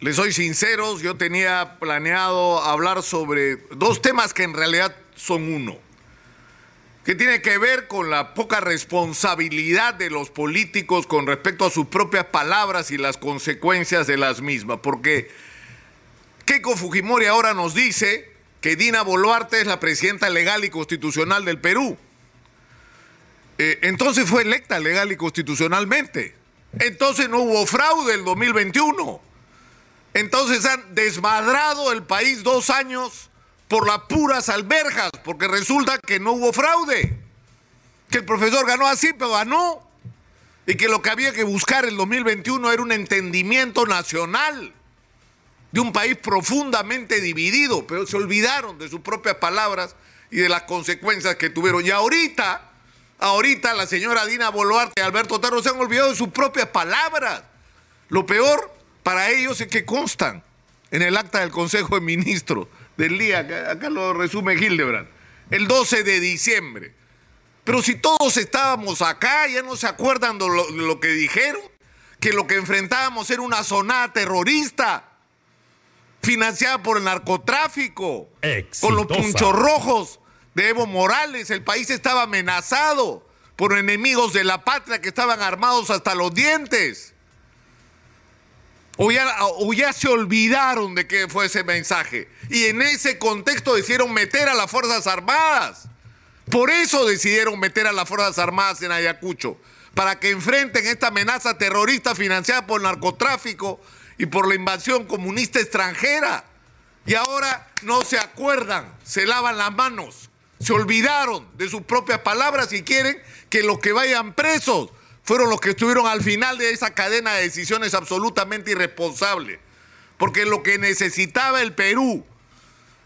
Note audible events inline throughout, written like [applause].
les soy sinceros, yo tenía planeado hablar sobre dos temas que en realidad son uno, que tiene que ver con la poca responsabilidad de los políticos con respecto a sus propias palabras y las consecuencias de las mismas, porque Keiko Fujimori ahora nos dice que Dina Boluarte es la presidenta legal y constitucional del Perú. Eh, entonces fue electa legal y constitucionalmente. Entonces no hubo fraude el 2021. Entonces han desmadrado el país dos años por las puras alberjas, porque resulta que no hubo fraude. Que el profesor ganó así, pero ganó. Y que lo que había que buscar el 2021 era un entendimiento nacional de un país profundamente dividido, pero se olvidaron de sus propias palabras y de las consecuencias que tuvieron. Y ahorita Ahorita la señora Dina Boluarte y Alberto Tarro se han olvidado de sus propias palabras. Lo peor para ellos es que constan en el acta del Consejo de Ministros del día, acá, lo resume Hildebrand, el 12 de diciembre. Pero si todos estábamos acá, ya no se acuerdan de lo, que dijeron, que lo que enfrentábamos era una zona terrorista financiada por el narcotráfico, con los punchos rojos de Evo Morales. El país estaba amenazado por enemigos de la patria que estaban armados hasta los dientes. O ya, se olvidaron de qué fue ese mensaje. Y en ese contexto decidieron meter a las Fuerzas Armadas. Por eso decidieron meter a las Fuerzas Armadas en Ayacucho. Para que enfrenten esta amenaza terrorista financiada por narcotráfico y por la invasión comunista extranjera. Y ahora no se acuerdan, se lavan las manos. Se olvidaron de sus propias palabras y quieren que los que vayan presos fueron los que estuvieron al final de esa cadena de decisiones absolutamente irresponsables. Porque lo que necesitaba el Perú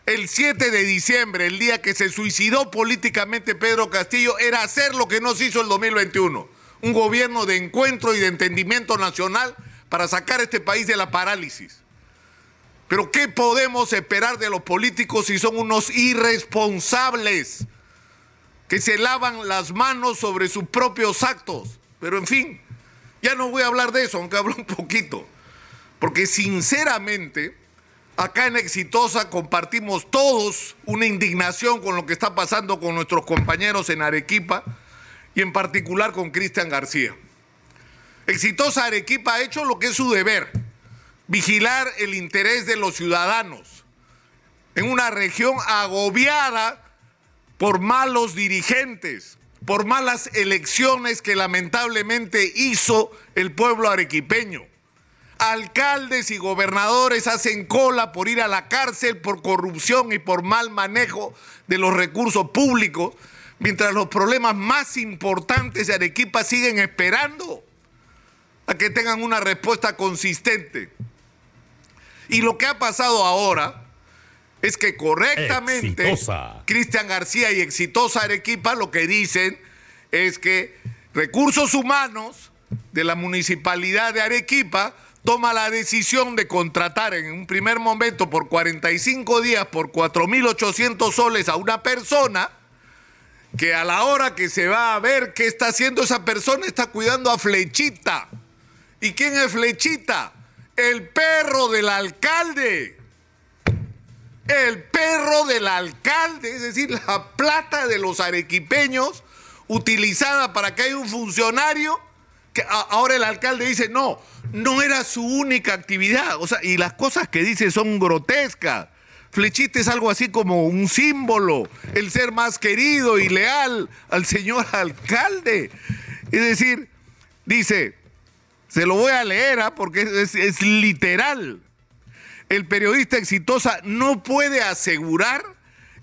el 7 de diciembre, el día que se suicidó políticamente Pedro Castillo, era hacer lo que no se hizo el 2021. Un gobierno de encuentro y de entendimiento nacional para sacar a este país de la parálisis. Pero ¿qué podemos esperar de los políticos si son unos irresponsables que se lavan las manos sobre sus propios actos? Pero en fin, ya no voy a hablar de eso, aunque hablo un poquito. Porque sinceramente, acá en Exitosa compartimos todos una indignación con lo que está pasando con nuestros compañeros en Arequipa y en particular con Cristian García. Exitosa Arequipa ha hecho lo que es su deber vigilar el interés de los ciudadanos en una región agobiada por malos dirigentes, por malas elecciones que lamentablemente hizo el pueblo arequipeño. Alcaldes y gobernadores hacen cola por ir a la cárcel por corrupción y por mal manejo de los recursos públicos, mientras los problemas más importantes de Arequipa siguen esperando a que tengan una respuesta consistente. Y lo que ha pasado ahora es que correctamente Cristian García y exitosa Arequipa lo que dicen es que recursos humanos de la municipalidad de Arequipa toma la decisión de contratar en un primer momento por 45 días por 4.800 soles a una persona que a la hora que se va a ver qué está haciendo esa persona está cuidando a Flechita. ¿Y quién es Flechita? el perro del alcalde. El perro del alcalde, es decir, la plata de los arequipeños utilizada para que haya un funcionario que ahora el alcalde dice, no, no era su única actividad. O sea, y las cosas que dice son grotescas. Flechita es algo así como un símbolo, el ser más querido y leal al señor [laughs] alcalde. Es decir, dice, se lo voy a leer ¿ah? porque es, literal. El periodista exitosa no puede asegurar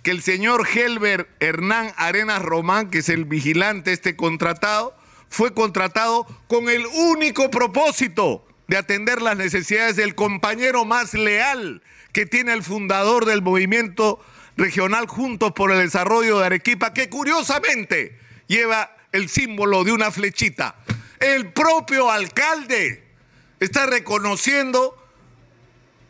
que el señor Helber Hernán Arenas Román, que es el vigilante este contratado, fue contratado con el único propósito de atender las necesidades del compañero más leal que tiene el fundador del movimiento regional Juntos por el Desarrollo de Arequipa, que curiosamente lleva el símbolo de una flechita. El propio alcalde está reconociendo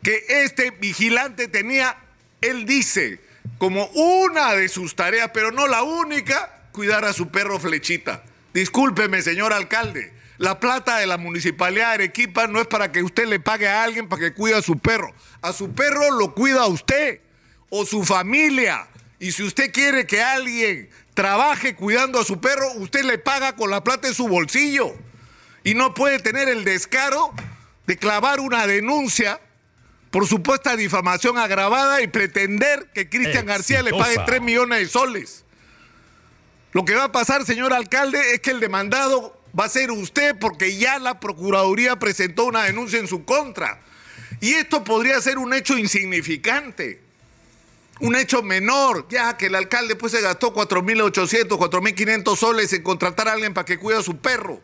que este vigilante tenía, él dice, como una de sus tareas, pero no la única, cuidar a su perro flechita. Discúlpeme, señor alcalde, La plata de la municipalidad de Arequipa no es para que usted le pague a alguien para que cuide a su perro. A su perro lo cuida usted o su familia. Y si usted quiere que alguien trabaje cuidando a su perro, usted le paga con la plata de su bolsillo. Y no puede tener el descaro de clavar una denuncia por supuesta difamación agravada y pretender que Cristian García le pague 3 millones de soles. Lo que va a pasar, señor alcalde, es que el demandado va a ser usted porque ya la Procuraduría presentó una denuncia en su contra. Y esto podría ser un hecho insignificante, un hecho menor, ya que el alcalde pues se gastó 4.800, 4.500 soles en contratar a alguien para que cuide a su perro,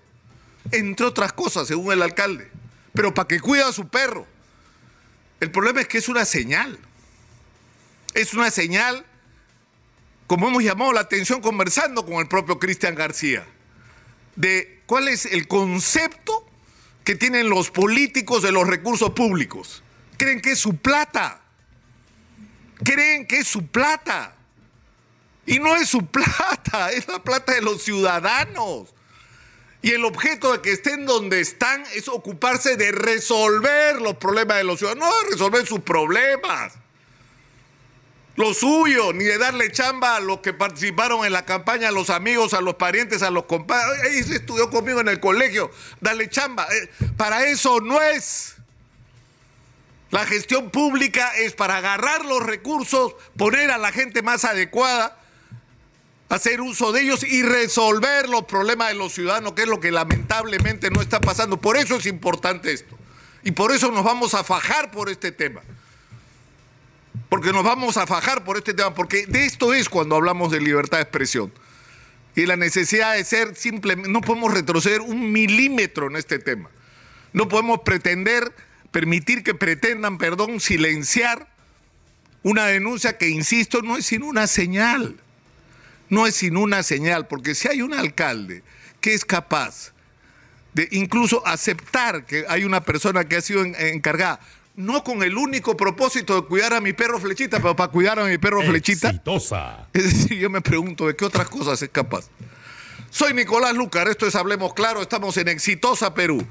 entre otras cosas, según el alcalde, pero para que cuide a su perro. El problema es que es una señal. Es una señal, como hemos llamado la atención conversando con el propio Cristian García, de cuál es el concepto que tienen los políticos de los recursos públicos. Creen que es su plata. Creen que es su plata. Y no es su [laughs] plata, es la plata de los ciudadanos. Y el objeto de que estén donde están es ocuparse de resolver los problemas de los ciudadanos, no de resolver sus problemas. Lo suyo, ni de darle chamba a los que participaron en la campaña, a los amigos, a los parientes, a los compadres. Ahí se estudió conmigo en el colegio, darle chamba. Eh, para eso no es. La gestión pública es para agarrar los recursos, poner a la gente más adecuada hacer uso de ellos y resolver los problemas de los ciudadanos, que es lo que lamentablemente no está pasando. Por eso es importante esto. Y por eso nos vamos a fajar por este tema. Porque nos vamos a fajar por este tema, porque de esto es cuando hablamos de libertad de expresión. Y la necesidad de ser simplemente, no podemos retroceder un milímetro en este tema. No podemos pretender, permitir que pretendan, perdón, silenciar una denuncia que, insisto, no es sino una señal no es sin una señal, porque si hay un alcalde que es capaz de incluso aceptar que hay una persona que ha sido encargada, no con el único propósito de cuidar a mi perro flechita, pero para cuidar a mi perro flechita. [laughs] Es decir, yo me pregunto de qué otras cosas es capaz. Soy Nicolás Lucar, esto es Hablemos Claro, estamos en Exitosa Perú.